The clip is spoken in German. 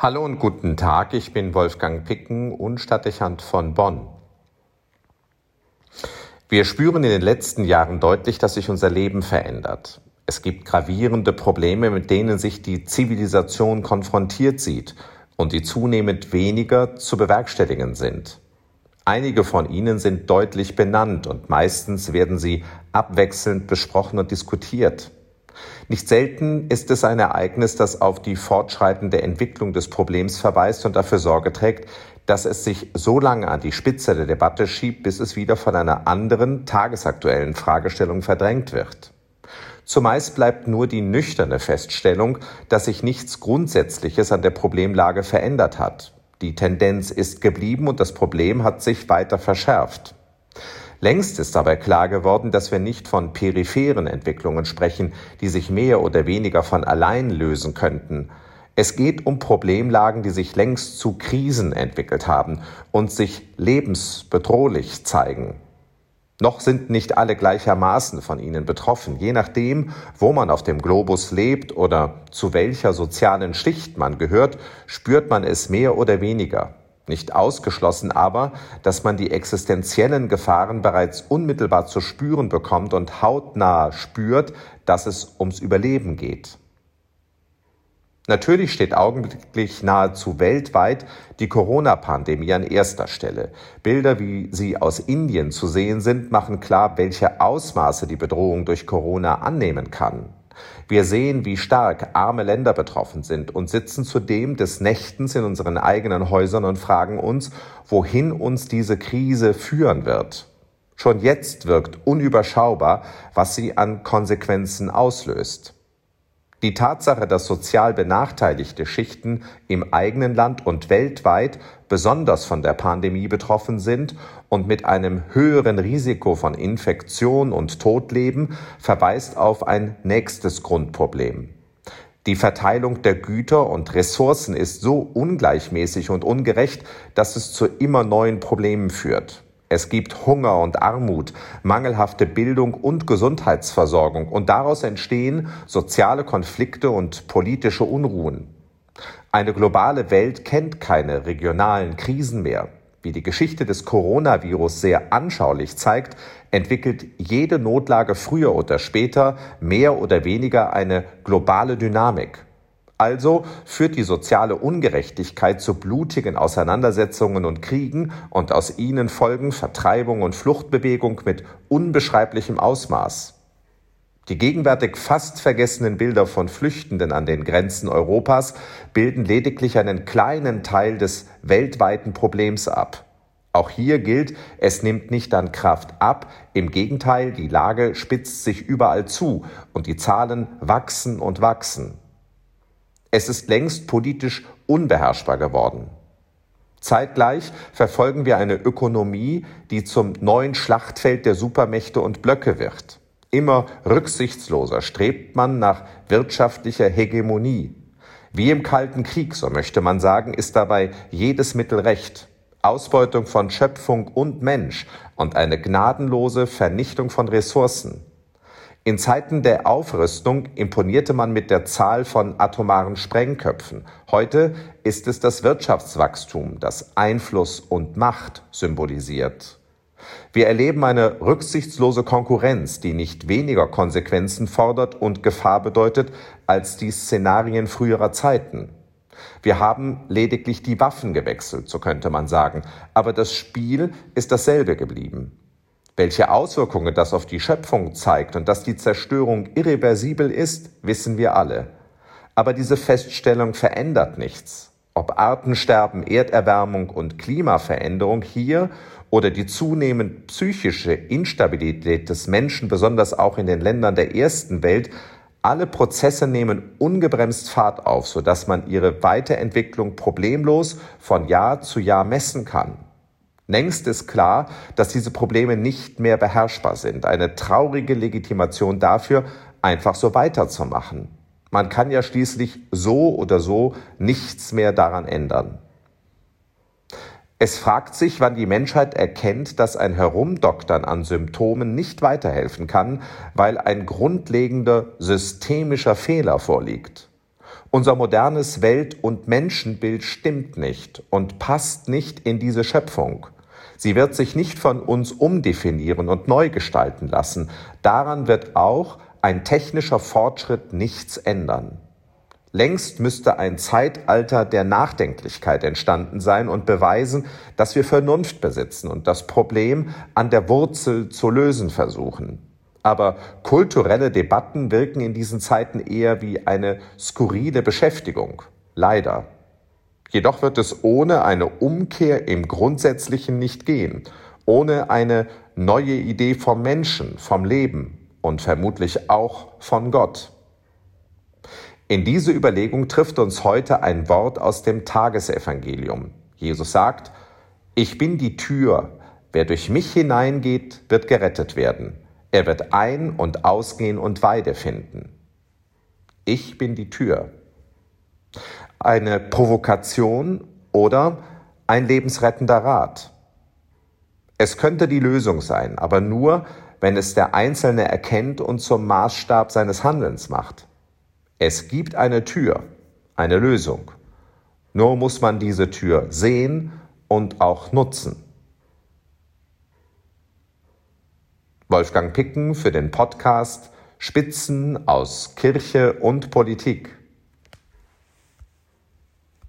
Hallo und guten Tag, ich bin Wolfgang Picken und Stadtdechant von Bonn. Wir spüren in den letzten Jahren deutlich, dass sich unser Leben verändert. Es gibt gravierende Probleme, mit denen sich die Zivilisation konfrontiert sieht und die zunehmend weniger zu bewerkstelligen sind. Einige von ihnen sind deutlich benannt und meistens werden sie abwechselnd besprochen und diskutiert. Nicht selten ist es ein Ereignis, das auf die fortschreitende Entwicklung des Problems verweist und dafür Sorge trägt, dass es sich so lange an die Spitze der Debatte schiebt, bis es wieder von einer anderen, tagesaktuellen Fragestellung verdrängt wird. Zumeist bleibt nur die nüchterne Feststellung, dass sich nichts Grundsätzliches an der Problemlage verändert hat. Die Tendenz ist geblieben und das Problem hat sich weiter verschärft. Längst ist dabei klar geworden, dass wir nicht von peripheren Entwicklungen sprechen, die sich mehr oder weniger von allein lösen könnten. Es geht um Problemlagen, die sich längst zu Krisen entwickelt haben und sich lebensbedrohlich zeigen. Noch sind nicht alle gleichermaßen von ihnen betroffen. Je nachdem, wo man auf dem Globus lebt oder zu welcher sozialen Schicht man gehört, spürt man es mehr oder weniger. Nicht ausgeschlossen aber, dass man die existenziellen Gefahren bereits unmittelbar zu spüren bekommt und hautnah spürt, dass es ums Überleben geht. Natürlich steht augenblicklich nahezu weltweit die Corona-Pandemie an erster Stelle. Bilder, wie sie aus Indien zu sehen sind, machen klar, welche Ausmaße die Bedrohung durch Corona annehmen kann. Wir sehen, wie stark arme Länder betroffen sind und sitzen zudem des Nächtens in unseren eigenen Häusern und fragen uns, wohin uns diese Krise führen wird. Schon jetzt wirkt unüberschaubar, was sie an Konsequenzen auslöst. Die Tatsache, dass sozial benachteiligte Schichten im eigenen Land und weltweit besonders von der Pandemie betroffen sind und mit einem höheren Risiko von Infektion und Tod leben, verweist auf ein nächstes Grundproblem. Die Verteilung der Güter und Ressourcen ist so ungleichmäßig und ungerecht, dass es zu immer neuen Problemen führt. Es gibt Hunger und Armut, mangelhafte Bildung und Gesundheitsversorgung und daraus entstehen soziale Konflikte und politische Unruhen. Eine globale Welt kennt keine regionalen Krisen mehr. Wie die Geschichte des Coronavirus sehr anschaulich zeigt, entwickelt jede Notlage früher oder später mehr oder weniger eine globale Dynamik. Also führt die soziale Ungerechtigkeit zu blutigen Auseinandersetzungen und Kriegen und aus ihnen folgen Vertreibung und Fluchtbewegung mit unbeschreiblichem Ausmaß. Die gegenwärtig fast vergessenen Bilder von Flüchtenden an den Grenzen Europas bilden lediglich einen kleinen Teil des weltweiten Problems ab. Auch hier gilt, es nimmt nicht an Kraft ab, im Gegenteil, die Lage spitzt sich überall zu und die Zahlen wachsen und wachsen. Es ist längst politisch unbeherrschbar geworden. Zeitgleich verfolgen wir eine Ökonomie, die zum neuen Schlachtfeld der Supermächte und Blöcke wird. Immer rücksichtsloser strebt man nach wirtschaftlicher Hegemonie. Wie im Kalten Krieg, so möchte man sagen, ist dabei jedes Mittel recht. Ausbeutung von Schöpfung und Mensch und eine gnadenlose Vernichtung von Ressourcen. In Zeiten der Aufrüstung imponierte man mit der Zahl von atomaren Sprengköpfen. Heute ist es das Wirtschaftswachstum, das Einfluss und Macht symbolisiert. Wir erleben eine rücksichtslose Konkurrenz, die nicht weniger Konsequenzen fordert und Gefahr bedeutet als die Szenarien früherer Zeiten. Wir haben lediglich die Waffen gewechselt, so könnte man sagen, aber das Spiel ist dasselbe geblieben. Welche Auswirkungen das auf die Schöpfung zeigt und dass die Zerstörung irreversibel ist, wissen wir alle. Aber diese Feststellung verändert nichts. Ob Artensterben, Erderwärmung und Klimaveränderung hier oder die zunehmend psychische Instabilität des Menschen, besonders auch in den Ländern der ersten Welt, alle Prozesse nehmen ungebremst Fahrt auf, sodass man ihre Weiterentwicklung problemlos von Jahr zu Jahr messen kann. Längst ist klar, dass diese Probleme nicht mehr beherrschbar sind. Eine traurige Legitimation dafür, einfach so weiterzumachen. Man kann ja schließlich so oder so nichts mehr daran ändern. Es fragt sich, wann die Menschheit erkennt, dass ein Herumdoktern an Symptomen nicht weiterhelfen kann, weil ein grundlegender systemischer Fehler vorliegt. Unser modernes Welt- und Menschenbild stimmt nicht und passt nicht in diese Schöpfung. Sie wird sich nicht von uns umdefinieren und neu gestalten lassen. Daran wird auch ein technischer Fortschritt nichts ändern. Längst müsste ein Zeitalter der Nachdenklichkeit entstanden sein und beweisen, dass wir Vernunft besitzen und das Problem an der Wurzel zu lösen versuchen. Aber kulturelle Debatten wirken in diesen Zeiten eher wie eine skurrile Beschäftigung. Leider. Jedoch wird es ohne eine Umkehr im Grundsätzlichen nicht gehen, ohne eine neue Idee vom Menschen, vom Leben und vermutlich auch von Gott. In diese Überlegung trifft uns heute ein Wort aus dem Tagesevangelium. Jesus sagt, ich bin die Tür, wer durch mich hineingeht, wird gerettet werden. Er wird ein- und ausgehen und Weide finden. Ich bin die Tür. Eine Provokation oder ein lebensrettender Rat. Es könnte die Lösung sein, aber nur, wenn es der Einzelne erkennt und zum Maßstab seines Handelns macht. Es gibt eine Tür, eine Lösung. Nur muss man diese Tür sehen und auch nutzen. Wolfgang Picken für den Podcast Spitzen aus Kirche und Politik.